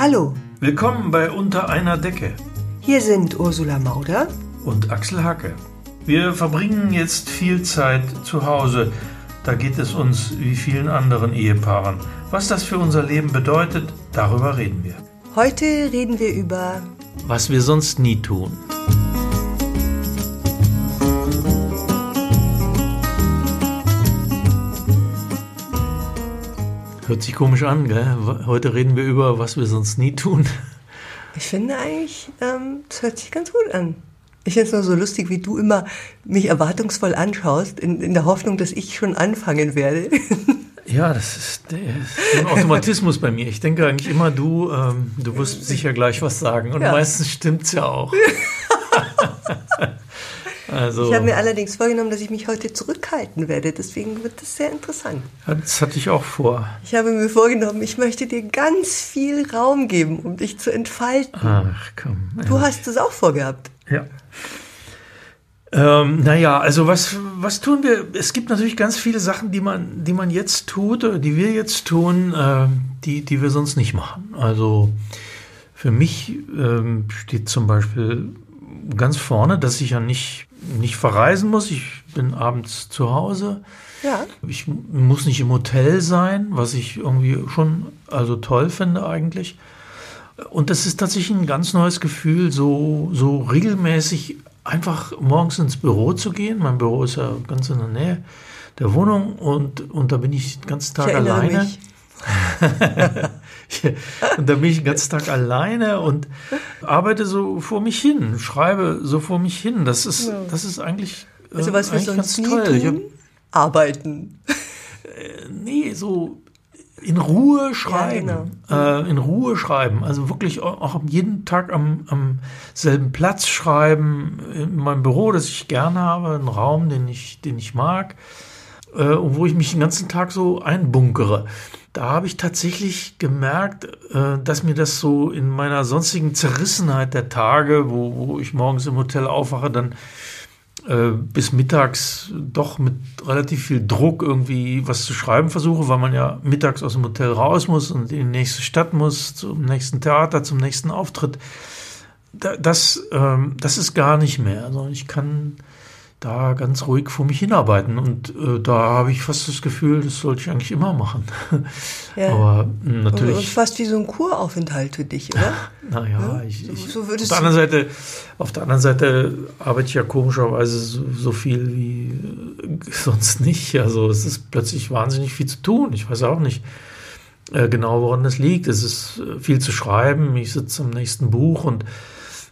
Hallo, Willkommen bei Unter einer Decke hier sind Ursula Mauder. und Axel Hacke. Wir verbringen jetzt viel Zeit zu Hause. Da geht es uns wie vielen anderen Ehepaaren. Was das für unser Leben bedeutet, darüber reden wir. Heute reden wir über Was wir sonst nie tun. Hört sich komisch an, gell? Heute reden wir über, was wir sonst nie tun. Ich finde eigentlich, ähm, das hört sich ganz gut an. Ich finde es nur so lustig, wie du immer mich erwartungsvoll anschaust, in, in der Hoffnung, dass ich schon anfangen werde. Ja, das ist, ein Automatismus bei mir. Ich denke eigentlich immer, du, ähm, du wirst sicher gleich was sagen. Und Ja. meistens stimmt's ja auch. also, Ich habe mir allerdings vorgenommen, dass ich mich heute zurückhalten werde. Deswegen wird das sehr interessant. das hatte ich auch vor. Ich habe mir vorgenommen, ich möchte dir ganz viel Raum geben, um dich zu entfalten. Ach komm. Du ja. hast es auch vorgehabt. Ja. Ähm, naja, also was, was tun wir? Es gibt natürlich ganz viele Sachen, die man, die man jetzt tut, oder die wir jetzt tun, ähm, die, die wir sonst nicht machen. Also für mich ähm, steht zum Beispiel ganz vorne, dass ich ja nicht, nicht verreisen muss. Ich bin abends zu Hause. Ja. Ich muss nicht im Hotel sein, was ich irgendwie schon also toll finde eigentlich. Und das ist tatsächlich ein ganz neues Gefühl, so, so regelmäßig einfach morgens ins Büro zu gehen. Mein Büro ist ja ganz in der Nähe der Wohnung und, und da bin ich den ganzen Tag Ich alleine. mich. und da bin ich den ganzen Tag alleine und arbeite so vor mich hin, schreibe so vor mich hin. Das ist, Ja. das ist eigentlich, äh, Also was wir eigentlich sonst nie toll. Hab- tun, arbeiten. Nee, so in Ruhe schreiben. genau. äh, in Ruhe schreiben. Also wirklich auch auch jeden Tag am, am selben Platz schreiben. In meinem Büro, das ich gerne habe, einen Raum, den ich, den ich mag. Äh, und wo ich mich den ganzen Tag so einbunkere. Da habe ich tatsächlich gemerkt, äh, dass mir das so in meiner sonstigen Zerrissenheit der Tage, wo, wo ich morgens im Hotel aufwache, dann äh, bis mittags doch mit relativ viel Druck irgendwie was zu schreiben versuche, weil man ja mittags aus dem Hotel raus muss und in die nächste Stadt muss, zum nächsten Theater, zum nächsten Auftritt. Da, das, ähm, das ist gar nicht mehr. Also ich kann da ganz ruhig vor mich hinarbeiten und äh, da habe ich fast das Gefühl, das sollte ich eigentlich immer machen. Ja. Aber Und natürlich. fast wie so ein Kuraufenthalt für dich, oder? Naja, Ja, ich, so- ich, so auf, würdest der anderen Seite, auf der anderen Seite arbeite ich ja komischerweise so, so viel wie äh, sonst nicht. Also es ist plötzlich wahnsinnig viel zu tun. Ich weiß auch nicht äh, genau, woran das liegt. Es ist äh, viel zu schreiben. Ich sitze am nächsten Buch und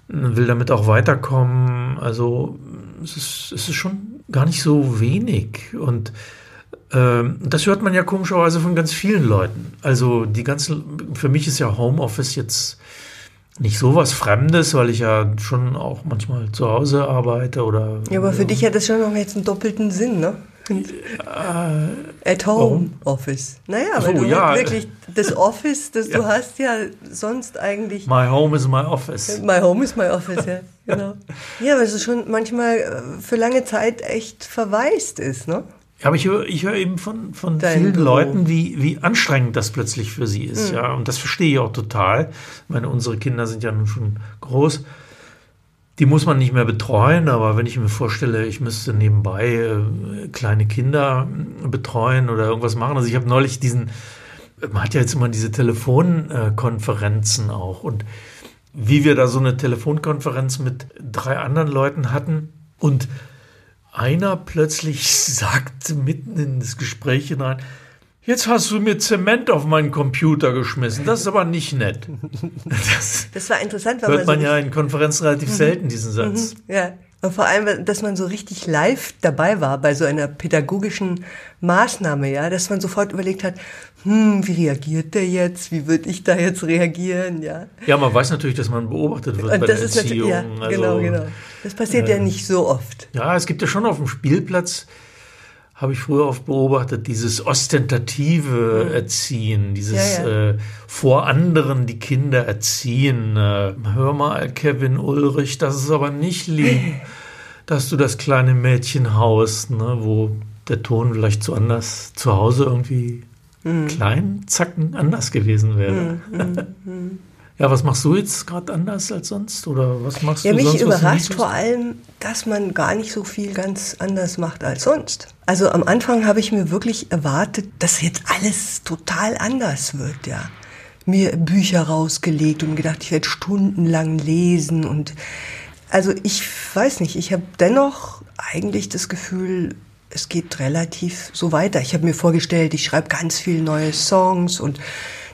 will damit auch weiterkommen. Also es ist, es ist schon gar nicht so wenig. Und ähm, das hört man ja komischerweise von ganz vielen Leuten. Also die ganzen, für mich ist ja Homeoffice jetzt nicht so was Fremdes, weil ich ja schon auch manchmal zu Hause arbeite oder. Ja, aber für dich hat das schon noch jetzt einen doppelten Sinn, ne? At home warum? Office. Naja, weil so, du ja. wirklich das Office, das du Ja. hast, ja sonst eigentlich. My home is my office. My home is my office, ja, genau. Ja, weil es schon manchmal äh, für lange Zeit echt verwaist ist, ne? Ja, aber ich höre ich höre eben von, von Dein vielen Büro. Leuten, wie, wie anstrengend das plötzlich für sie ist. Ja, und das verstehe ich auch total. Ich meine, unsere Kinder sind ja nun schon groß. Die muss man nicht mehr betreuen, aber wenn ich mir vorstelle, ich müsste nebenbei äh, kleine Kinder äh, betreuen oder irgendwas machen. Also ich habe neulich diesen, man hat ja jetzt immer diese Telefonkonferenzen auch und wie wir da so eine Telefonkonferenz mit drei anderen Leuten hatten und einer plötzlich sagte mitten in das Gespräch hinein, jetzt hast du mir Zement auf meinen Computer geschmissen, das ist aber nicht nett. Das Das war interessant, weil hört man so ja in Konferenzen relativ selten, diesen Satz. Ja, und vor allem, dass man so richtig live dabei war bei so einer pädagogischen Maßnahme, ja, dass man sofort überlegt hat, hm, wie reagiert der jetzt? Wie würde ich da jetzt reagieren? Ja. Ja, man weiß natürlich, dass man beobachtet wird bei Und das der ist natürlich, Erziehung. ja, Also, genau, genau. Das passiert ja nicht so oft. Ja, es gibt ja schon auf dem Spielplatz, habe ich früher oft beobachtet, dieses ostentative Erziehen, dieses Ja, ja. Äh, vor anderen die Kinder erziehen. Äh, hör mal, Kevin Ulrich, das ist aber nicht lieb, dass du das kleine Mädchen haust, ne, wo der Ton vielleicht zu anders zu Hause irgendwie Mhm. klein, zacken anders gewesen wäre. Ja, was machst du jetzt gerade anders als sonst? Oder was machst Ja, du mich sonst? du nie überrascht vor allem, dass man gar nicht so viel ganz anders macht als sonst. Also am Anfang habe ich mir wirklich erwartet, dass jetzt alles total anders wird, ja. Mir Bücher rausgelegt und gedacht, ich werde stundenlang lesen und also ich weiß nicht, ich habe dennoch eigentlich das Gefühl, es geht relativ so weiter. Ich habe mir vorgestellt, ich schreibe ganz viele neue Songs und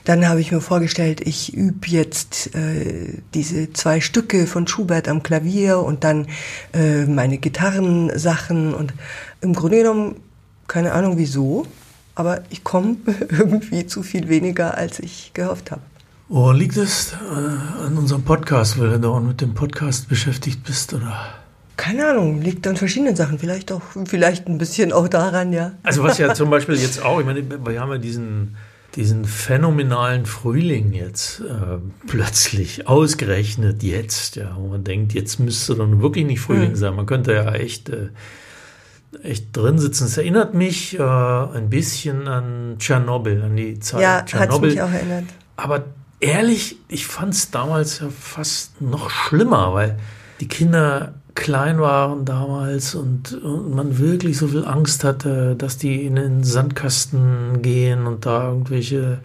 dann habe ich mir vorgestellt, ich übe jetzt äh, diese zwei Stücke von Schubert am Klavier und dann äh, meine Gitarrensachen und im Grunde genommen keine Ahnung wieso, aber ich komme irgendwie zu viel weniger, als ich gehofft habe. Oh, liegt es äh, an unserem Podcast, weil du dauernd mit dem Podcast beschäftigt bist, oder? Keine Ahnung, liegt an verschiedenen Sachen, vielleicht auch, vielleicht ein bisschen auch daran, ja. Also was ja zum Beispiel jetzt auch, ich meine, wir haben ja diesen, diesen phänomenalen Frühling jetzt äh, plötzlich ausgerechnet jetzt, ja, wo man denkt, jetzt müsste dann wirklich nicht Frühling Hm. sein. Man könnte ja echt, äh, echt drin sitzen. Es erinnert mich äh, ein bisschen an Tschernobyl, an die Zeit Ja, Tschernobyl. mich auch erinnert. Aber ehrlich, ich fand es damals ja fast noch schlimmer, weil die Kinder klein waren damals und, und man wirklich so viel Angst hatte, dass die in den Sandkasten gehen und da irgendwelche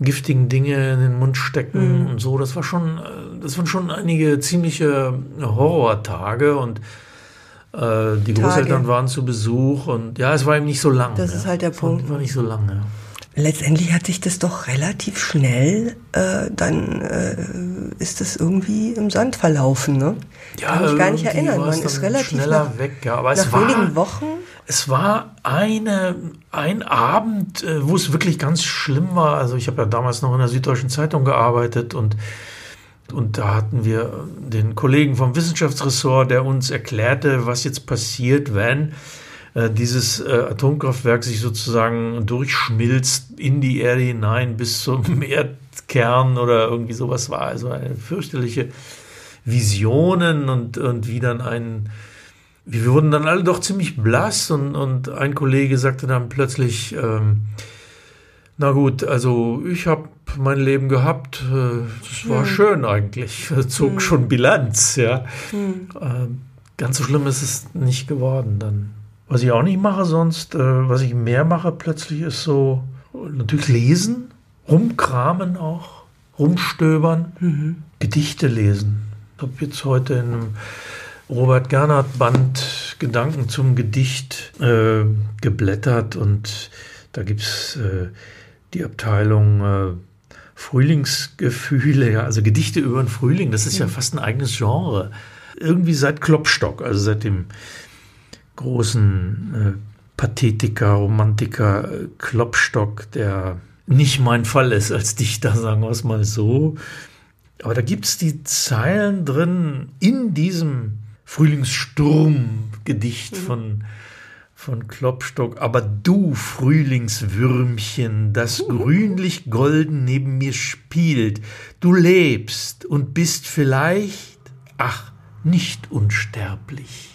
giftigen Dinge in den Mund stecken Mhm. und so. Das war schon, das waren schon einige ziemliche Horrortage und äh, die Großeltern waren zu Besuch und ja, es war eben nicht so lang. Das ja. ist halt der Punkt. War nicht so lange. Letztendlich hat sich das doch relativ schnell, äh, dann äh, ist das irgendwie im Sand verlaufen, ne? Kann mich gar nicht erinnern. es Man ist relativ schneller nach, weg. Ja, aber es nach war, wenigen Wochen. es war eine, ein Abend, äh, wo es wirklich ganz schlimm war. Also ich habe ja damals noch in der Süddeutschen Zeitung gearbeitet und und da hatten wir den Kollegen vom Wissenschaftsressort, der uns erklärte, was jetzt passiert, wenn äh, dieses äh, Atomkraftwerk sich sozusagen durchschmilzt in die Erde hinein bis zum Erdkern oder irgendwie sowas war. Also eine fürchterliche Visionen und, und wie dann ein, wir wurden dann alle doch ziemlich blass und, und ein Kollege sagte dann plötzlich, ähm, na gut, also ich habe mein Leben gehabt, äh, das war schön eigentlich, zog schon Bilanz, ja. Ähm, ganz so schlimm ist es nicht geworden dann. Was ich auch nicht mache sonst, äh, was ich mehr mache plötzlich ist so, natürlich lesen, rumkramen auch, rumstöbern, Gedichte lesen. Ich habe jetzt heute in einem Robert Gernhardt Band Gedanken zum Gedicht äh, geblättert und da gibt es äh, die Abteilung äh, Frühlingsgefühle, ja, also Gedichte über den Frühling, das ist ja fast ein eigenes Genre. Irgendwie seit Klopstock, also seit dem großen äh, Pathetiker, Romantiker äh, Klopstock, der nicht mein Fall ist als Dichter, sagen wir es mal so. Aber da gibt es die Zeilen drin in diesem Frühlingssturm-Gedicht von, von Klopstock. Aber du, Frühlingswürmchen, das grünlich-golden neben mir spielt, du lebst und bist vielleicht, ach, nicht unsterblich.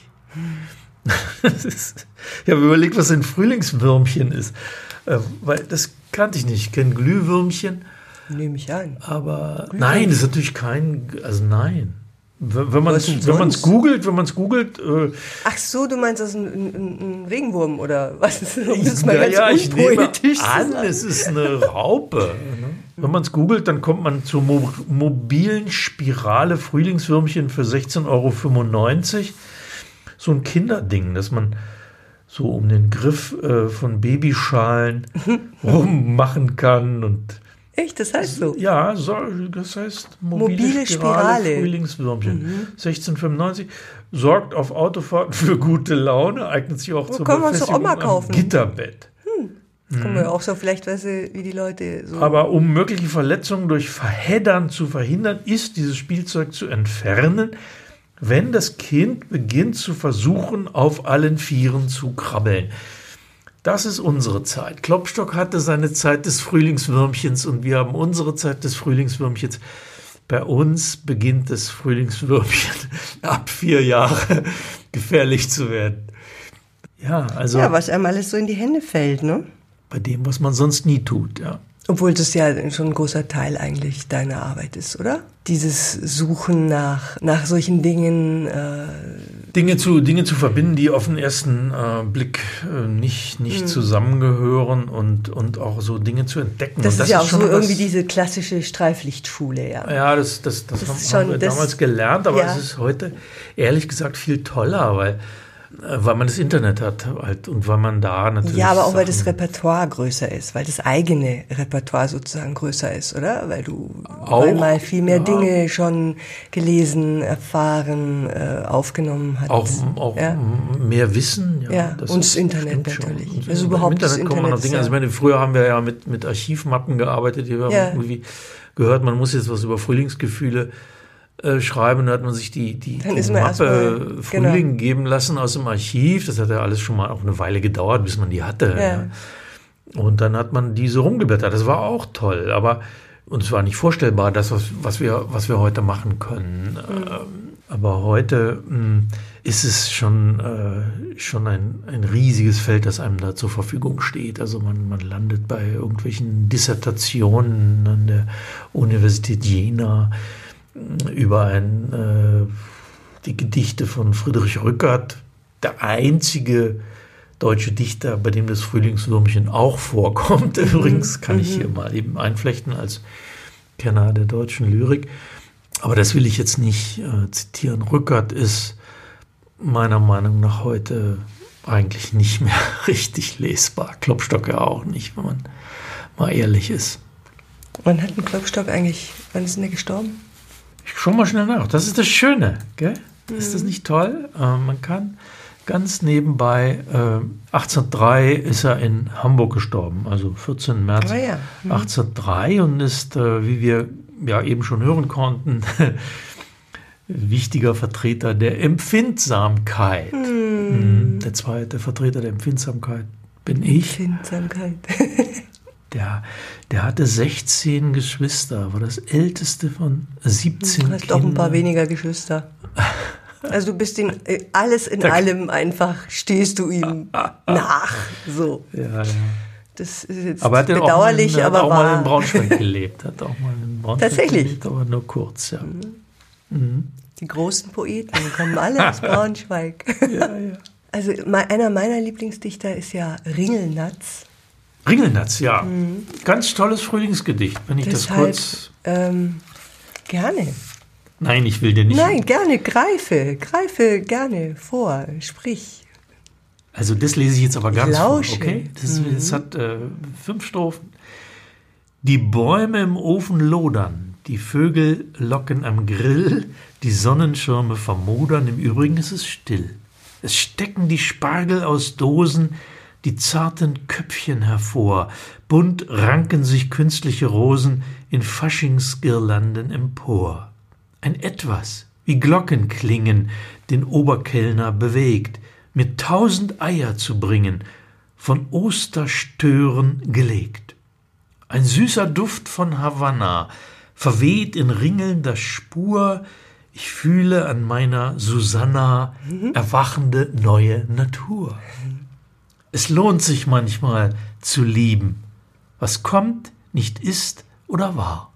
Ist, ich habe überlegt, was ein Frühlingswürmchen ist, äh, weil das kannte ich nicht. Ich kenne Glühwürmchen. Nehme ich an. Aber nein, das ist natürlich kein, also nein. Wenn man es wenn man's googelt, wenn man es googelt, äh, Ach so, du meinst das ist ein, ein, ein Regenwurm oder was? Um das ja, ja, ich nehme an, es ist eine Raupe. Ne? Wenn man es googelt, dann kommt man zur Mo mobilen Spirale Frühlingswürmchen für 16,95 Euro. So ein Kinderding, das man so um den Griff äh, von Babyschalen rummachen kann und Echt, das heißt so. Ja, so, das heißt mobile, Mobile Spirale, Spirale. Frühlingswürmchen. 1695 sorgt auf Autofahrten für gute Laune, eignet sich auch zur man es doch auch Befestigung mal am kaufen. Gitterbett. Das kann man ja auch so, vielleicht weißt du, wie die Leute so. Aber um mögliche Verletzungen durch Verheddern zu verhindern, ist dieses Spielzeug zu entfernen, wenn das Kind beginnt zu versuchen, auf allen Vieren zu krabbeln. Das ist unsere Zeit. Klopstock hatte seine Zeit des Frühlingswürmchens und wir haben unsere Zeit des Frühlingswürmchens. Bei uns beginnt das Frühlingswürmchen ab vier Jahre gefährlich zu werden. Ja, also ja, was einem alles so in die Hände fällt, ne? bei dem, was man sonst nie tut. Ja. Obwohl das ja schon ein großer Teil eigentlich deiner Arbeit ist, oder? Dieses Suchen nach, nach solchen Dingen. Äh Dinge, zu, Dinge zu verbinden, die auf den ersten äh, Blick äh, nicht, nicht mhm. zusammengehören und, und auch so Dinge zu entdecken. Das, das ist ja auch so irgendwie diese klassische Streiflichtschule, ja. Ja, das, das, das, das haben, schon, haben wir damals gelernt, aber ja. es ist heute ehrlich gesagt viel toller, weil weil man das Internet hat halt und weil man da natürlich. Ja, aber auch weil das Repertoire größer ist, weil das eigene Repertoire sozusagen größer ist, oder? Weil du auch, mal viel mehr ja. Dinge schon gelesen, erfahren, äh, aufgenommen hast. Auch, auch ja? mehr Wissen, ja. ja und das Internet natürlich. Und also überhaupt Im Internet, Internet kommen noch Dinge. Also ich meine, früher haben wir ja mit, mit Archivmappen gearbeitet, wir irgendwie gehört, man muss jetzt was über Frühlingsgefühle äh, schreiben, da hat man sich die, die, die Mappe Frühling genau. geben lassen aus dem Archiv. Das hat ja alles schon mal auch eine Weile gedauert, bis man die hatte. Ja. Ja. Und dann hat man diese rumgeblättert. Das war auch toll, aber uns war nicht vorstellbar, das, was, was, wir, was wir heute machen können. Mhm. Aber heute mh, hm, ist es schon, äh, schon ein, ein riesiges Feld, das einem da zur Verfügung steht. Also man, man landet bei irgendwelchen Dissertationen an der Universität Jena über ein, äh, die Gedichte von Friedrich Rückert, der einzige deutsche Dichter, bei dem das Frühlingswürmchen auch vorkommt. Mhm. Übrigens kann ich hier mhm. mal eben einflechten als Kenner der deutschen Lyrik. Aber das will ich jetzt nicht äh, zitieren. Rückert ist meiner Meinung nach heute eigentlich nicht mehr richtig lesbar. Klopstock ja auch nicht, wenn man mal ehrlich ist. Wann hat ein Klopstock eigentlich, wann ist denn der gestorben? Ich schau mal schnell nach. Das ist das Schöne, gell? Ist das mhm. nicht toll? Äh, man kann ganz nebenbei, äh, 1803 ist er in Hamburg gestorben, also 14. März oh ja. mhm. 1803 und ist, äh, wie wir ja eben schon hören konnten, wichtiger Vertreter der Empfindsamkeit. Mhm. Der zweite Vertreter der Empfindsamkeit bin ich. Empfindsamkeit. Der, der hatte 16 Geschwister, war das älteste von 17 Du hast Kindern. auch ein paar weniger Geschwister. Also du bist in äh, alles in da, allem einfach stehst du ihm nach. So. Ja, ja. Das ist jetzt aber bedauerlich, auch, aber hat auch mal in Braunschweig gelebt. Hat auch mal in Braunschweig Tatsächlich? gelebt, aber nur kurz, ja. Mhm. Mhm. Die großen Poeten kommen alle aus Braunschweig. Ja, ja. Also einer meiner Lieblingsdichter ist ja Ringelnatz. Ringelnatz, ja. Mhm. Ganz tolles Frühlingsgedicht, wenn ich Deshalb, das kurz. Ähm, gerne. Nein, ich will dir nicht. Nein, gerne, greife, greife gerne vor, sprich. Also das lese ich jetzt aber ganz vor, okay? Das, mhm. das hat äh, fünf Strophen. Die Bäume im Ofen lodern, die Vögel locken am Grill, die Sonnenschirme vermodern, im Übrigen ist es still. Es stecken die Spargel aus Dosen, die zarten Köpfchen hervor, bunt ranken sich künstliche Rosen in Faschingsgirlanden empor. Ein Etwas, wie Glocken klingen, den Oberkellner bewegt, mir tausend Eier zu bringen, von Osterstören gelegt. Ein süßer Duft von Havanna, verweht in ringelnder Spur, ich fühle an meiner Susanna erwachende neue Natur. Es lohnt sich manchmal zu lieben, was kommt, nicht ist oder war.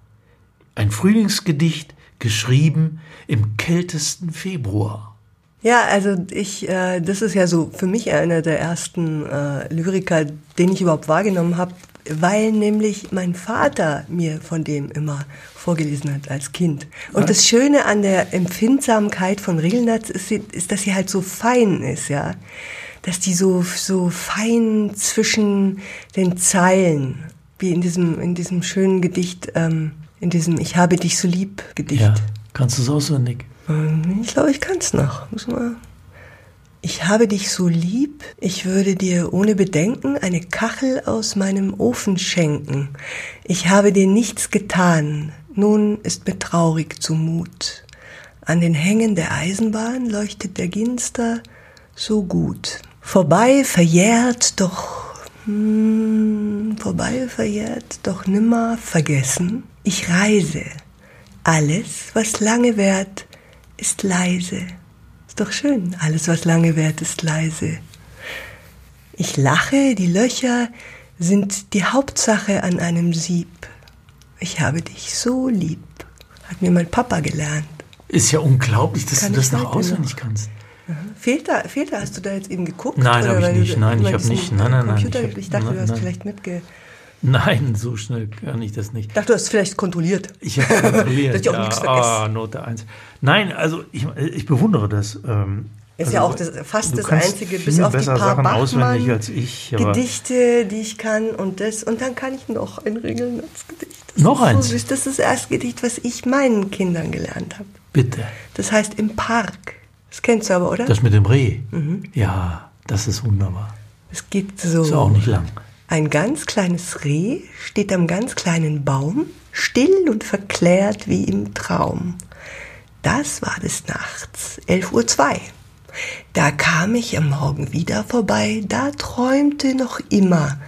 Ein Frühlingsgedicht geschrieben im kältesten Februar. Ja, also ich, äh, das ist ja so für mich einer der ersten äh, Lyriker, den ich überhaupt wahrgenommen habe, weil nämlich mein Vater mir von dem immer vorgelesen hat als Kind. Und das Schöne an der Empfindsamkeit von Rilnatz ist, ist, dass sie halt so fein ist, ja dass die so, so fein zwischen den Zeilen, wie in diesem, in diesem schönen Gedicht, ähm, in diesem Ich habe dich so lieb Gedicht. Ja, kannst du es auswendig? Ähm, ich glaube, ich kann es noch. Muss mal. Ich habe dich so lieb, ich würde dir ohne Bedenken eine Kachel aus meinem Ofen schenken. Ich habe dir nichts getan, nun ist mir traurig zumut. An den Hängen der Eisenbahn leuchtet der Ginster so gut. Vorbei verjährt, doch hm, vorbei verjährt, doch nimmer vergessen. Ich reise. Alles, was lange währt, ist leise. Ist doch schön. Alles, was lange währt, ist leise. Ich lache, die Löcher sind die Hauptsache an einem Sieb. Ich habe dich so lieb, hat mir mein Papa gelernt. Ist ja unglaublich, dass Kann du das noch auswendig kannst. Fehlt da, fehlt da, hast du da jetzt eben geguckt? Nein, Oder hab ich nicht. Nein, ich immer hab diesen nicht. Nein, nein, nein, Computer, ich ich dachte, nein, du hast nein. vielleicht mitge... Nein, so schnell kann ich das nicht. Ich dachte, du hast vielleicht kontrolliert. Ich habe kontrolliert. Ich auch nichts vergesse. Ah, Note 1. Nein, also ich, ich bewundere das. Ähm, Ist also, ja auch das, fast das Einzige, bis auf die besser paar Sachen auswendig Bachmann als ich. Gedichte, die ich kann und das. Und dann kann ich noch ein Regelnetzgedicht. Das Noch eins? So süß. Das ist das erste Gedicht, was ich meinen Kindern gelernt habe. bitte. Das heißt im Park. Das kennst du aber, oder? Das mit dem Reh. Mhm. Ja, das ist wunderbar. Es geht so. Ist auch nicht lang. Ein ganz kleines Reh steht am ganz kleinen Baum, still und verklärt wie im Traum. Das war des Nachts, 11.02 Uhr. Da kam ich am Morgen wieder vorbei, da träumte noch immer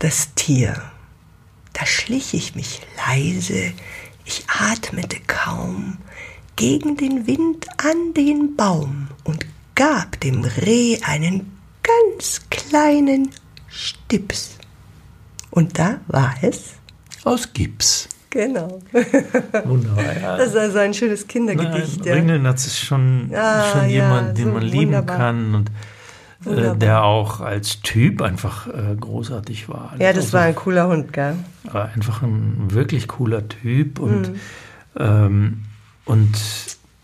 das Tier. Da schlich ich mich leise, ich atmete kaum, gegen den Wind an den Baum und gab dem Reh einen ganz kleinen Stips. Und da war es. Aus Gips. Genau. Wunderbar. Ja. Das ist also ein schönes Nein, Kindergedicht. ja. Ringelnatz ist schon, Ah, schon ja, jemand, den so man lieben wunderbar. kann und äh, der auch als Typ einfach äh, großartig war. Ja, das Also, war ein cooler Hund, gell? einfach ein wirklich cooler Typ und, Mhm. ähm, und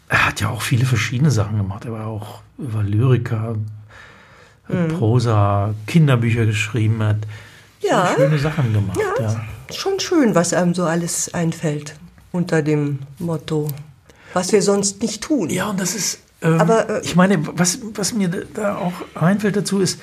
er hat ja auch viele verschiedene Sachen gemacht. Er war auch er war Lyriker, Mhm. Prosa, Kinderbücher geschrieben, hat Ja. schöne Sachen gemacht. Ja, Ja, Schon schön, was einem so alles einfällt unter dem Motto, was wir sonst nicht tun. Ja, und das ist, ähm, Aber, äh, ich meine, was, was mir da- da auch einfällt dazu ist,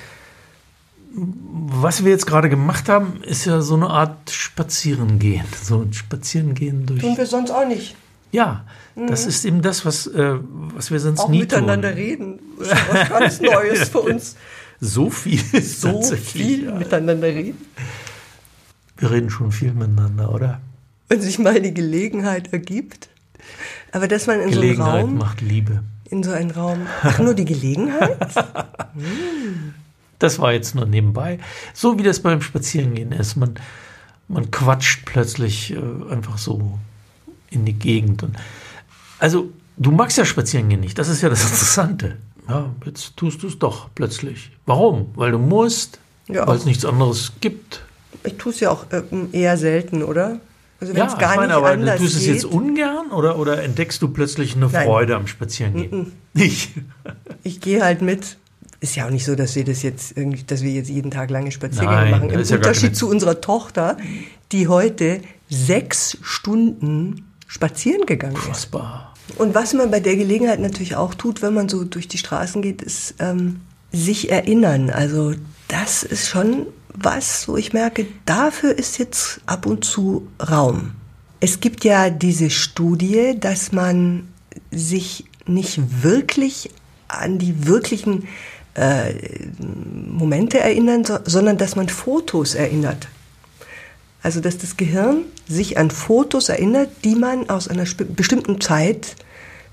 was wir jetzt gerade gemacht haben, ist ja so eine Art Spazierengehen. So ein Spazierengehen durch. Tun wir sonst auch nicht. Ja, das ist eben das, was, äh, was wir sonst Auch nie miteinander tun. reden. Das ist ja was ganz Neues für uns. So viel So viel ja. miteinander reden. Wir reden schon viel miteinander, oder? Wenn sich mal die Gelegenheit ergibt. Aber dass man in so einen Raum, macht Liebe. in so einen Raum, ach nur die Gelegenheit? Das war jetzt nur nebenbei. So wie das beim Spazierengehen ist. Man, man quatscht plötzlich äh, einfach so in die Gegend. Und also, du magst ja Spazierengehen nicht. Das ist ja das Interessante. Ja, jetzt tust du es doch plötzlich. Warum? Weil du musst, Ja. weil es nichts anderes gibt. Ich tue es ja auch äh, eher selten, oder? Also wenn es gar ich meine, nicht aber anders du tust es geht. jetzt ungern oder, oder entdeckst du plötzlich eine Nein. Freude am Spazierengehen? Nicht. Ich gehe halt mit. Ist ja auch nicht so, dass wir das jetzt irgendwie, dass wir jetzt jeden Tag lange Spaziergänge machen. Im ja Unterschied keine- zu unserer Tochter, die heute sechs Stunden spazieren gegangen ist. Fassbar. Und was man bei der Gelegenheit natürlich auch tut, wenn man so durch die Straßen geht, ist ähm, sich erinnern. Also das ist schon was, wo ich merke, dafür ist jetzt ab und zu Raum. Es gibt ja diese Studie, dass man sich nicht wirklich an die wirklichen äh, Momente erinnern, so, sondern dass man Fotos erinnert. Also dass das Gehirn sich an Fotos erinnert, die man aus einer bestimmten Zeit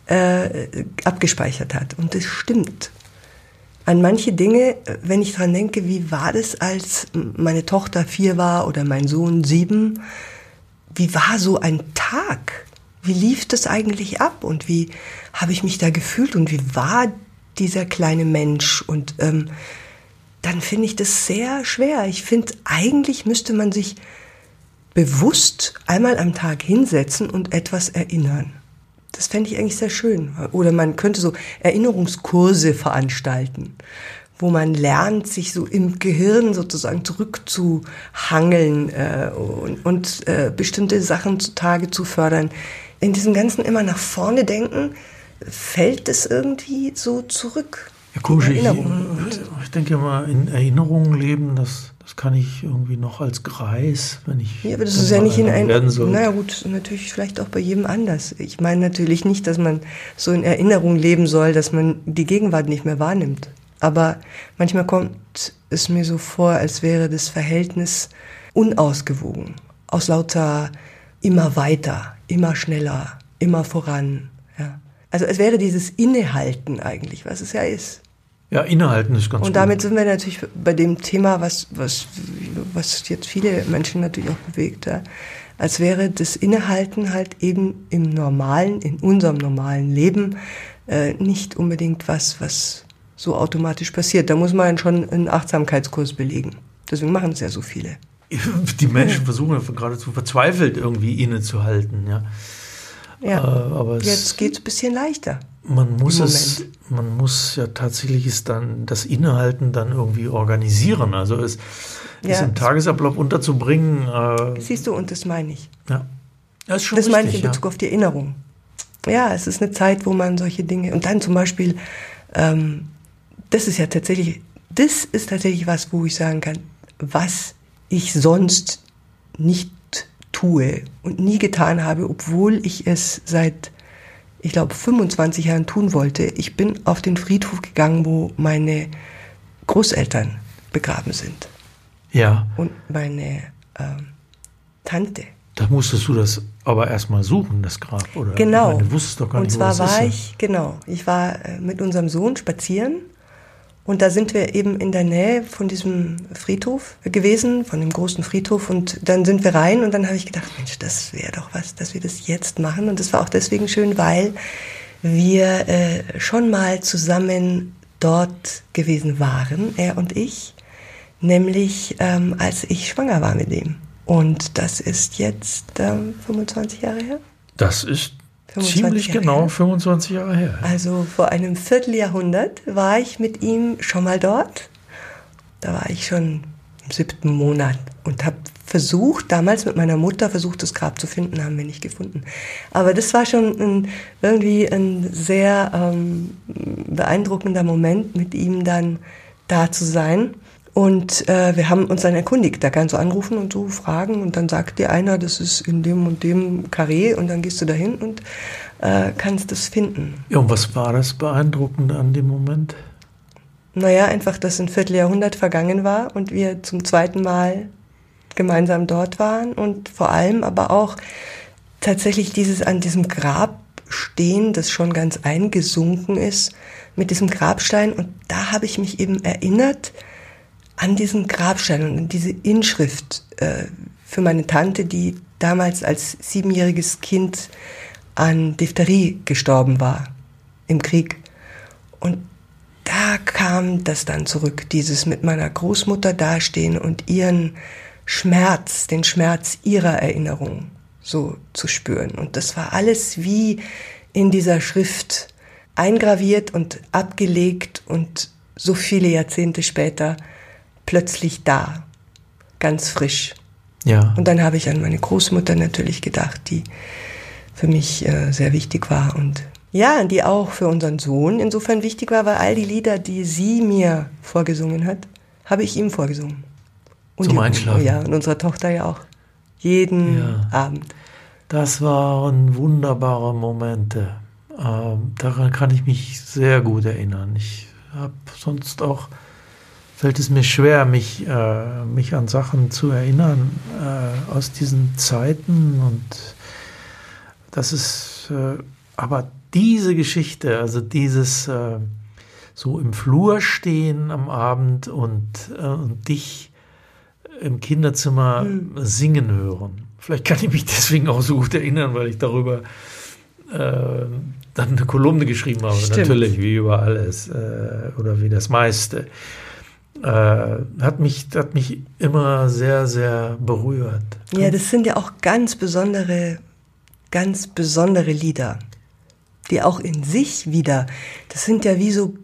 äh, abgespeichert hat. Und das stimmt. An manche Dinge, äh, wenn ich dran denke, wie war das, als meine Tochter vier war oder mein Sohn sieben, wie war so ein Tag? Wie lief das eigentlich ab und wie habe ich mich da gefühlt und wie war dieser kleine Mensch? Und ähm, dann finde ich das sehr schwer. Ich finde, eigentlich müsste man sich bewusst einmal am Tag hinsetzen und etwas erinnern. Das fände ich eigentlich sehr schön. Oder man könnte so Erinnerungskurse veranstalten, wo man lernt, sich so im Gehirn sozusagen zurückzuhangeln äh, und, und äh, bestimmte Sachen zutage zu fördern. In diesem ganzen immer nach vorne denken, fällt es irgendwie so zurück. Ja, komisch, ich, Erinnerungen. ich denke mal, in Erinnerungen leben, das, das kann ich irgendwie noch als Greis, wenn ich. Ja, aber das ist ja nicht in einer ein. werden soll. Naja, gut, natürlich vielleicht auch bei jedem anders. Ich meine natürlich nicht, dass man so in Erinnerung leben soll, dass man die Gegenwart nicht mehr wahrnimmt. Aber manchmal kommt es mir so vor, als wäre das Verhältnis unausgewogen. Aus lauter immer weiter, immer schneller, immer voran. Ja. Also es wäre dieses Innehalten eigentlich, was es ja ist. Ja, innehalten ist ganz Und gut. damit sind wir natürlich bei dem Thema, was, was, was jetzt viele Menschen natürlich auch bewegt. Ja. Als wäre das Innehalten halt eben im normalen, in unserem normalen Leben äh, nicht unbedingt was, was so automatisch passiert. Da muss man schon einen Achtsamkeitskurs belegen. Deswegen machen es ja so viele. Die Menschen versuchen geradezu verzweifelt irgendwie innezuhalten, ja. Ja, Äh, aber jetzt geht es ein bisschen leichter. Man muss es, man muss ja tatsächlich es dann, das Innehalten dann irgendwie organisieren. Also es, Ja. im Tagesablauf unterzubringen. Äh, Siehst du, und das meine ich. ja. Das ist schon Das meine ich richtig, in Bezug auf die Erinnerung. Ja, es ist eine Zeit, wo man solche Dinge und dann zum Beispiel, ähm, das ist ja tatsächlich, das ist tatsächlich was, wo ich sagen kann, was ich sonst nicht tue und nie getan habe, obwohl ich es seit, ich glaube, 25 Jahren tun wollte. Ich bin auf den Friedhof gegangen, wo meine Großeltern begraben sind ja. und meine ähm, Tante. da musstest du das aber erstmal suchen, das Grab. Oder? Genau. Ich meine, du wusstest doch gar und nicht, wo zwar das war ist. ich, genau, ich war äh, mit unserem Sohn spazieren und da sind wir eben in der Nähe von diesem Friedhof gewesen, von dem großen Friedhof und dann sind wir rein und dann habe ich gedacht, Mensch, das wäre doch was, dass wir das jetzt machen und das war auch deswegen schön, weil wir äh, schon mal zusammen dort gewesen waren, er und ich, nämlich ähm, als ich schwanger war mit ihm. Und das ist jetzt ähm, 25 Jahre her. Das ist 25 ziemlich Jahre genau her. 25 Jahre her. Also vor einem Vierteljahrhundert war ich mit ihm schon mal dort. Da war ich schon im siebten Monat und habe versucht, damals mit meiner Mutter versucht, das Grab zu finden, haben wir nicht gefunden. Aber das war schon ein, irgendwie ein sehr ähm, beeindruckender Moment, mit ihm dann da zu sein. Und äh, wir haben uns dann erkundigt, da kannst du anrufen und so fragen und dann sagt dir einer, das ist in dem und dem Karree und dann gehst du dahin und äh, kannst es finden. Ja, und was war das Beeindruckende an dem Moment? Naja, einfach, dass ein Vierteljahrhundert vergangen war und wir zum zweiten Mal gemeinsam dort waren und vor allem aber auch tatsächlich dieses an diesem Grab stehen, das schon ganz eingesunken ist, mit diesem Grabstein. Und da habe ich mich eben erinnert an diesen Grabstein und diese Inschrift äh, für meine Tante, die damals als siebenjähriges Kind an Diphtherie gestorben war im Krieg. Und da kam das dann zurück, dieses mit meiner Großmutter dastehen und ihren Schmerz, den Schmerz ihrer Erinnerung so zu spüren. Und das war alles wie in dieser Schrift eingraviert und abgelegt und so viele Jahrzehnte später plötzlich da, ganz frisch. Ja. Und dann habe ich an meine Großmutter natürlich gedacht, die für mich äh, sehr wichtig war und ja, die auch für unseren Sohn insofern wichtig war, weil all die Lieder, die sie mir vorgesungen hat, habe ich ihm vorgesungen. Und Zum Einschlafen? Ja, und unserer Tochter ja auch. Jeden Ja. Abend. Das waren wunderbare Momente. Ähm, daran kann ich mich sehr gut erinnern. Ich habe sonst auch, fällt es mir schwer, mich, äh, mich an Sachen zu erinnern äh, aus diesen Zeiten. Und das ist, äh, aber diese Geschichte, also dieses äh, so im Flur stehen am Abend und, äh, und dich im Kinderzimmer singen hören. Vielleicht kann ich mich deswegen auch so gut erinnern, weil ich darüber äh, dann eine Kolumne geschrieben habe. Stimmt. Natürlich, wie über alles oder wie das meiste. Äh, hat, mich, hat mich immer sehr, sehr berührt. Ja, das sind ja auch ganz besondere, ganz besondere Lieder, die auch in sich wieder, das sind ja wie so,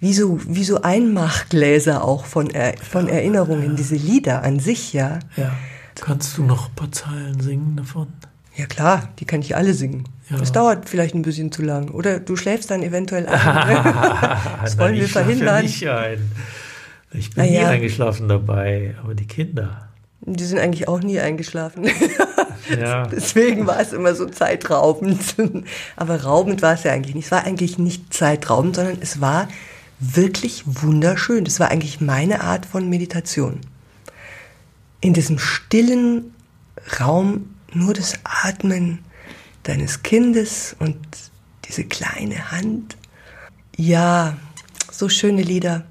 wie so, wie so Einmachgläser auch von, er, von Erinnerungen, diese Lieder an sich, ja. Ja. Kannst du noch ein paar Zeilen singen davon? Ja klar, die kann ich alle singen. Ja. Das dauert vielleicht ein bisschen zu lang. Oder du schläfst dann eventuell ein. das wollen Nein, wir verhindern. Nicht ein. Ich bin Na nie eingeschlafen dabei, aber die Kinder. Die sind eigentlich auch nie eingeschlafen. Ja. Deswegen war es immer so zeitraubend. Aber raubend war es ja eigentlich nicht. Es war eigentlich nicht zeitraubend, sondern es war wirklich wunderschön. Das war eigentlich meine Art von Meditation. In diesem stillen Raum nur das Atmen deines Kindes und diese kleine Hand. Ja, so schöne Lieder.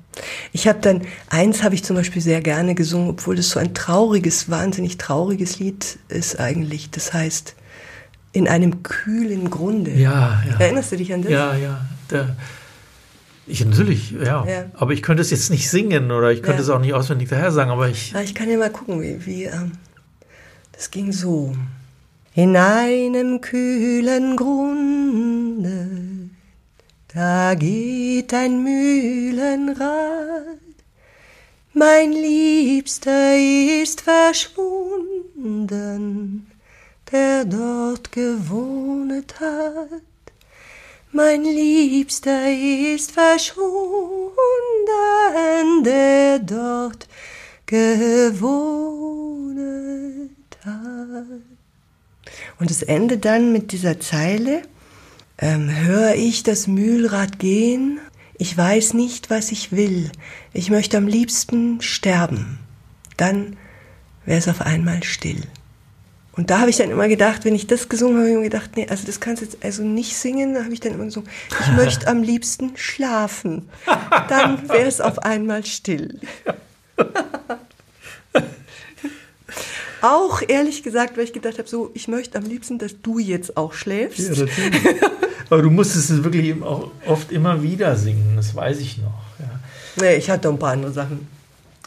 Ich habe dann, eins habe ich zum Beispiel sehr gerne gesungen, obwohl das so ein trauriges, wahnsinnig trauriges Lied ist eigentlich. Das heißt, in einem kühlen Grunde. Ja, ja. Erinnerst du dich an das? Ja, ja. Der, ich natürlich, ja. ja. Aber ich könnte es jetzt nicht singen oder ich könnte ja. es auch nicht auswendig daher sagen, aber ich. Ja, ich kann ja mal gucken, wie, wie ähm, das ging so. In einem kühlen Grunde, da geht ein Mühlenrad. Mein Liebster ist verschwunden, der dort gewohnet hat. Mein Liebster ist verschwunden, der dort gewohnet hat. Und es endet dann mit dieser Zeile, ähm, höre ich das Mühlrad gehen, ich weiß nicht, was ich will, ich möchte am liebsten sterben. Dann wäre es auf einmal still. Und da habe ich dann immer gedacht, wenn ich das gesungen habe, habe ich mir gedacht, nee, also das kannst du jetzt also nicht singen. Da habe ich dann immer gesungen, ich möchte am liebsten schlafen. Dann wäre es auf einmal still. auch ehrlich gesagt, weil ich gedacht habe, so, ich möchte am liebsten, dass du jetzt auch schläfst. Ja. Aber du musstest es wirklich auch oft immer wieder singen, das weiß ich noch. Ja. Nee, ich hatte ein paar andere Sachen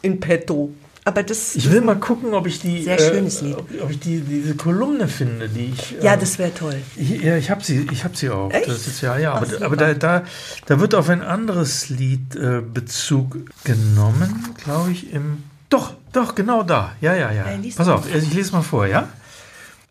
in petto. Aber das ich will mal gucken, ob ich die, sehr schönes Lied. Ob, ob, ich die, diese Kolumne finde, die ich. Ja, äh, das wäre toll. Ich, ja, ich habe sie, ich habe sie auch. Echt? Das ist ja, ja. Ach, aber, aber da, da, da wird auf ein anderes Lied äh, Bezug genommen, glaube ich, im. Doch, doch, genau da. Ja, ja, ja. Pass auf, ich lese mal vor, ja?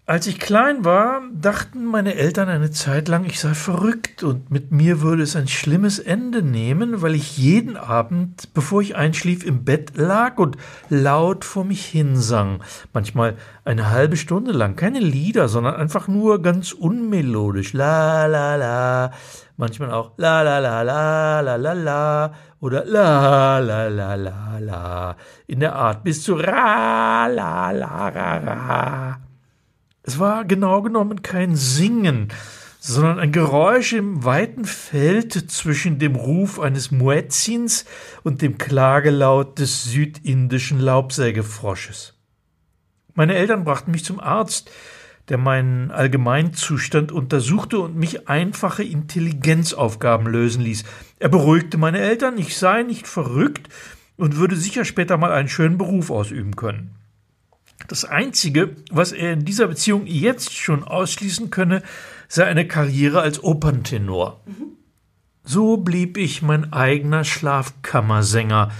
Als ich klein war, dachten meine Eltern eine Zeit lang, ich sei verrückt und mit mir würde es ein schlimmes Ende nehmen, weil ich jeden Abend, bevor ich einschlief, im Bett lag und laut vor mich hinsang. Manchmal eine halbe Stunde lang. Keine Lieder, sondern einfach nur ganz unmelodisch. La la la. Manchmal auch la la la la la la la oder la la la la la. In der Art bis zu ra la la ra ra. Es war genau genommen kein Singen, sondern ein Geräusch im weiten Feld zwischen dem Ruf eines Muezzins und dem Klagelaut des südindischen Laubsägefrosches. Meine Eltern brachten mich zum Arzt, der meinen Allgemeinzustand untersuchte und mich einfache Intelligenzaufgaben lösen ließ. Er beruhigte meine Eltern, ich sei nicht verrückt und würde sicher später mal einen schönen Beruf ausüben können. Das Einzige, was er in dieser Beziehung jetzt schon ausschließen könne, sei eine Karriere als Operntenor. Mhm. So blieb ich mein eigener Schlafkammersänger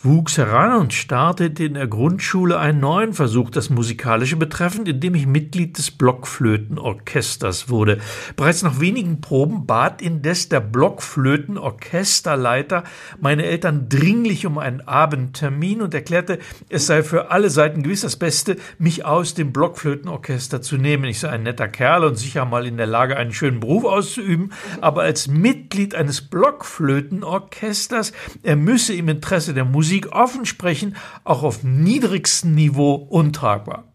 wuchs heran und startete in der Grundschule einen neuen Versuch, das Musikalische betreffend, indem ich Mitglied des Blockflötenorchesters wurde. Bereits nach wenigen Proben bat indes der Blockflötenorchesterleiter meine Eltern dringlich um einen Abendtermin und erklärte, es sei für alle Seiten gewiss das Beste, mich aus dem Blockflötenorchester zu nehmen. Ich sei ein netter Kerl und sicher mal in der Lage, einen schönen Beruf auszuüben, aber als Mitglied eines Blockflötenorchesters, er müsse im Interesse der Musik Musik offen sprechen, auch auf niedrigstem Niveau untragbar.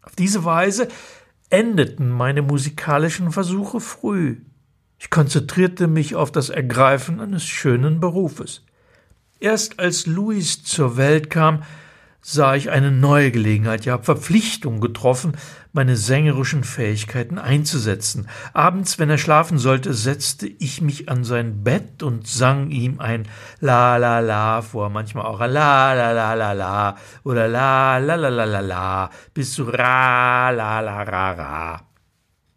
Auf diese Weise endeten meine musikalischen Versuche früh. Ich konzentrierte mich auf das Ergreifen eines schönen Berufes. Erst als Louis zur Welt kam, sah ich eine neue Gelegenheit, ja Verpflichtung getroffen, meine sängerischen Fähigkeiten einzusetzen. Abends, wenn er schlafen sollte, setzte ich mich an sein Bett und sang ihm ein La la la vor, manchmal auch La la la la la oder La la la la la la bis zu Ra la la ra ra.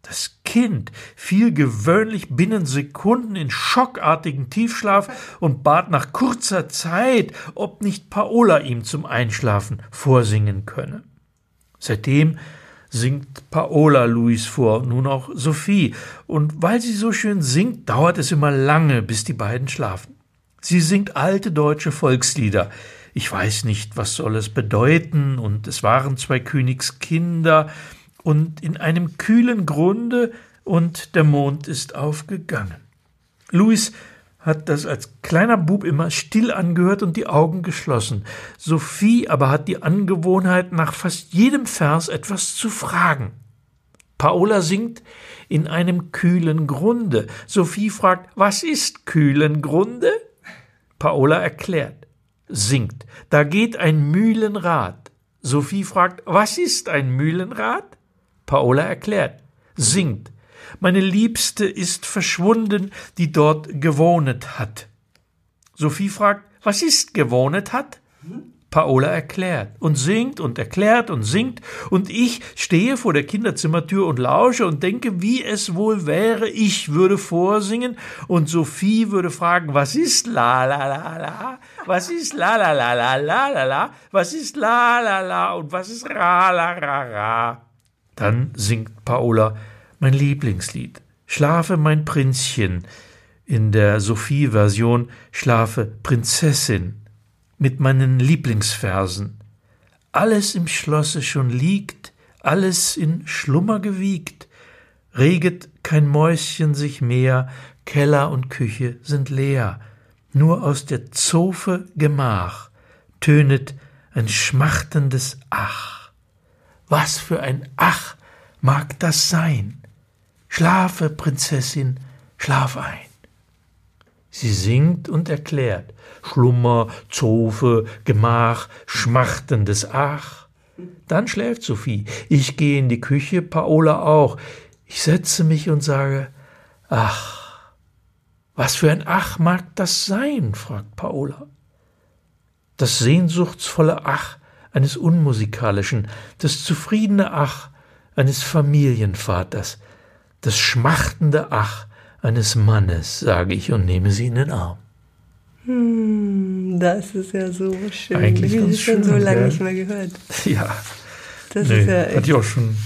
Das Kind fiel gewöhnlich binnen Sekunden in schockartigen Tiefschlaf und bat nach kurzer Zeit, ob nicht Paola ihm zum Einschlafen vorsingen könne. Seitdem singt Paola Luis vor, nun auch Sophie, und weil sie so schön singt, dauert es immer lange, bis die beiden schlafen. Sie singt alte deutsche Volkslieder. Ich weiß nicht, was soll es bedeuten, und es waren zwei Königskinder, und in einem kühlen Grunde und der Mond ist aufgegangen. Louis hat das als kleiner Bub immer still angehört und die Augen geschlossen. Sophie aber hat die Angewohnheit, nach fast jedem Vers etwas zu fragen. Paola singt in einem kühlen Grunde. Sophie fragt, was ist kühlen Grunde? Paola erklärt, singt. Da geht ein Mühlenrad. Sophie fragt, was ist ein Mühlenrad? Paola erklärt, singt. Meine Liebste ist verschwunden, die dort gewohnet hat. Sophie fragt, was ist gewohnet hat? Paola erklärt und singt und erklärt und singt, und ich stehe vor der Kinderzimmertür und lausche und denke, wie es wohl wäre, ich würde vorsingen und Sophie würde fragen, was ist la la la la, was ist la la la la la la la, was ist la la la und was ist ra la ra ra. Dann singt Paola mein Lieblingslied, Schlafe mein Prinzchen, in der Sophie-Version Schlafe Prinzessin mit meinen Lieblingsversen. Alles im Schlosse schon liegt, alles in Schlummer gewiegt, reget kein Mäuschen sich mehr, Keller und Küche sind leer, nur aus der Zofe Gemach tönet ein schmachtendes Ach. Was für ein Ach mag das sein? Schlafe, Prinzessin, schlaf ein. Sie singt und erklärt Schlummer, Zofe, Gemach, schmachtendes Ach. Dann schläft Sophie. Ich gehe in die Küche, Paola auch. Ich setze mich und sage Ach. Was für ein Ach mag das sein? fragt Paola. Das sehnsuchtsvolle Ach eines unmusikalischen, das zufriedene Ach eines Familienvaters, das schmachtende Ach eines Mannes, sage ich und nehme sie in den Arm. Hm, das ist ja so schön. Eigentlich ich ganz habe schon so schön, lange gell? nicht mehr gehört. Ja, Das nee, ist ja hatte echt. ich auch schon,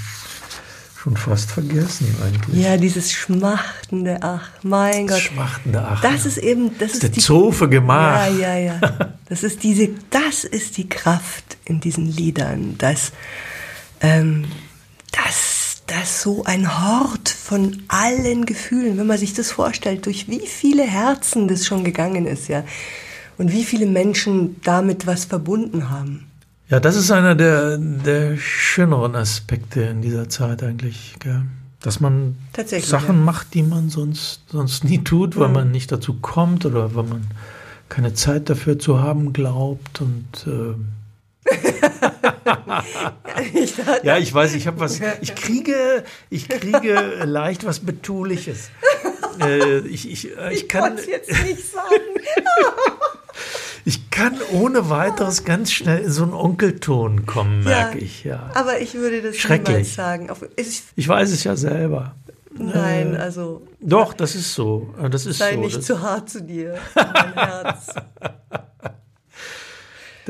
schon fast vergessen eigentlich. Ja, dieses schmachtende Ach, mein Das Gott. schmachtende Ach. Das ja. ist eben, das ist der die Zofe Gemach. Ja, ja, ja. Das ist diese, das ist die Kraft in diesen Liedern, dass, ähm, dass, dass so ein Hort von allen Gefühlen, wenn man sich das vorstellt, durch wie viele Herzen das schon gegangen ist, ja. Und wie viele Menschen damit was verbunden haben. Ja, das ist einer der, der schöneren Aspekte in dieser Zeit eigentlich, gell? dass man Sachen ja. macht, die man sonst, sonst nie tut, weil man nicht dazu kommt oder weil man keine Zeit dafür zu haben glaubt und ähm, Ich dachte, ja, ich weiß, ich habe was, ich kriege, ich kriege leicht was Betuliches. Äh, ich, ich, äh, ich, ich kann, es jetzt nicht sagen. ich kann ohne weiteres ganz schnell in so einen Onkelton kommen, merke ich, ja. Aber ich würde das Schrecklich. niemals sagen. Ich, Ich weiß es ja selber. nein, also Doch, das ist so. Äh, Das ist sei so. nicht Das, zu hart zu dir. Mein Herz.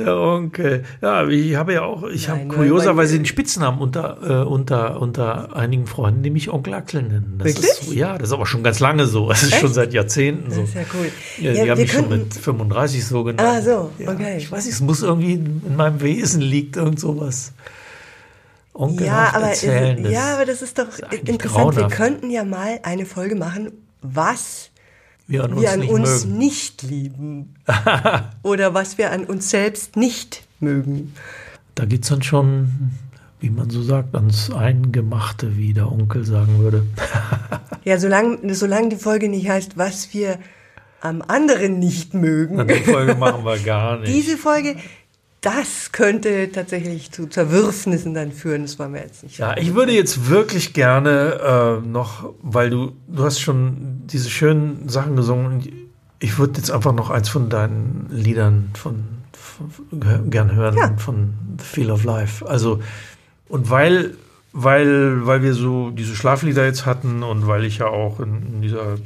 Der Onkel. Ja, ich habe ja auch, ich habe kurioserweise den Spitznamen unter, äh, unter, unter einigen Freunden, die mich Onkel Axel nennen. Das Wirklich? Ist so, ja, das ist aber schon ganz lange so. Das ist schon seit Jahrzehnten so. Das ist ja cool. Ja, Ja, die haben wir mich schon könnten- mit 35 so genannt. Ah, so, ja, okay. Ich weiß nicht, es muss irgendwie in in meinem Wesen liegt irgend sowas. Ja, aber, erzählen. das- ja, aber das ist doch eigentlich interessant. Wir grauenhaft. könnten ja mal eine Folge machen, was wir an uns wir an nicht uns mögen. nicht lieben. Oder was wir an uns selbst nicht mögen. Da geht es dann schon, wie man so sagt, ans Eingemachte, wie der Onkel sagen würde. Ja, solange, solange die Folge nicht heißt, was wir am anderen nicht mögen. An der Folge machen wir gar nicht. Diese Folge, das könnte tatsächlich zu Zerwürfnissen dann führen. Das wollen wir jetzt nicht. Ja, ich würde jetzt wirklich gerne äh, noch, weil du, du hast schon diese schönen Sachen gesungen ich würde jetzt einfach noch eins von deinen Liedern von, von gern hören, Ja. von The Feel of Life. Also, und weil, weil, weil wir so diese Schlaflieder jetzt hatten und weil ich ja auch in, in dieser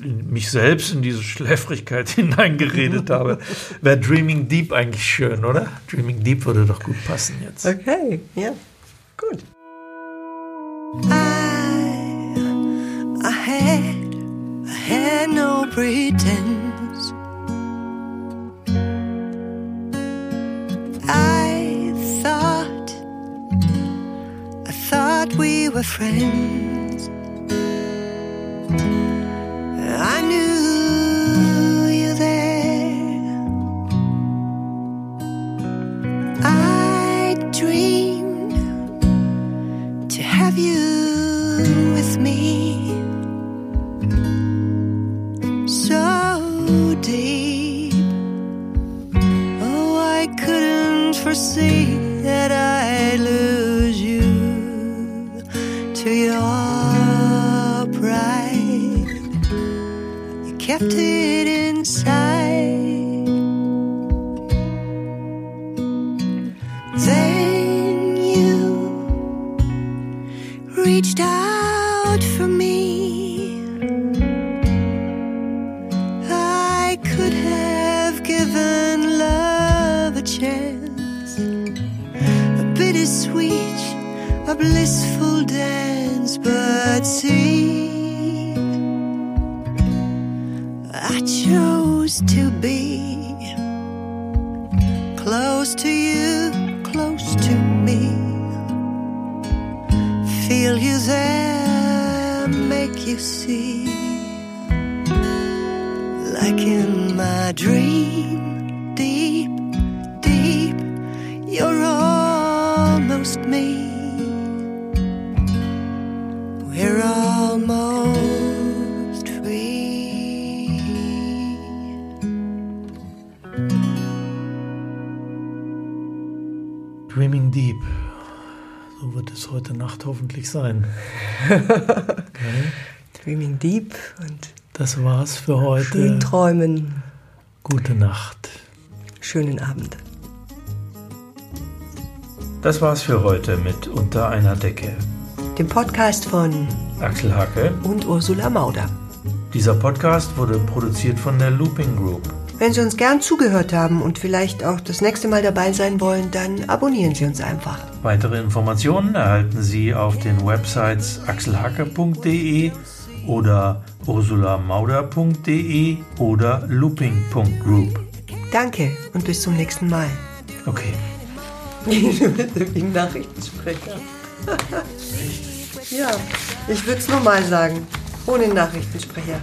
mich selbst in diese Schläfrigkeit hineingeredet habe, wäre Dreaming Deep eigentlich schön, oder? Dreaming Deep würde doch gut passen jetzt. Okay, ja, gut. I, I had, I had no pretense. I thought, I thought we were friends. Hoffentlich sein. Dreaming Deep und Das war's für heute. schön träumen. Gute Nacht. Schönen Abend. Das war's für heute mit Unter einer Decke. Dem Podcast von Axel Hacke. und Ursula Mauder. Dieser Podcast wurde produziert von der Looping Group. Wenn Sie uns gern zugehört haben und vielleicht auch das nächste Mal dabei sein wollen, dann abonnieren Sie uns einfach. Weitere Informationen erhalten Sie auf den Websites axelhacke.de oder ursulamauder.de oder looping.group. Danke und bis zum nächsten Mal. Okay. Wie ein Nachrichtensprecher. ja, ich würde es nur mal sagen. Ohne Nachrichtensprecher.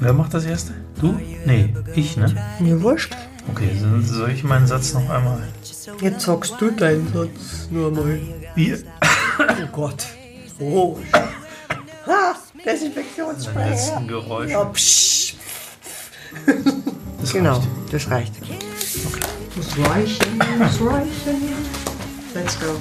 Wer macht das erste? Du? Nee, ich, ne? Mir wurscht. Okay, so- soll ich meinen Satz noch einmal? Jetzt zockst du deinen Satz nur mal. Wir. Oh Gott. Oh. Ha, Den Desinfektionssprecher. letzten Geräusch. Ja, psch. Das Genau, reicht. das reicht. Das reichen, das reichen. Let's go.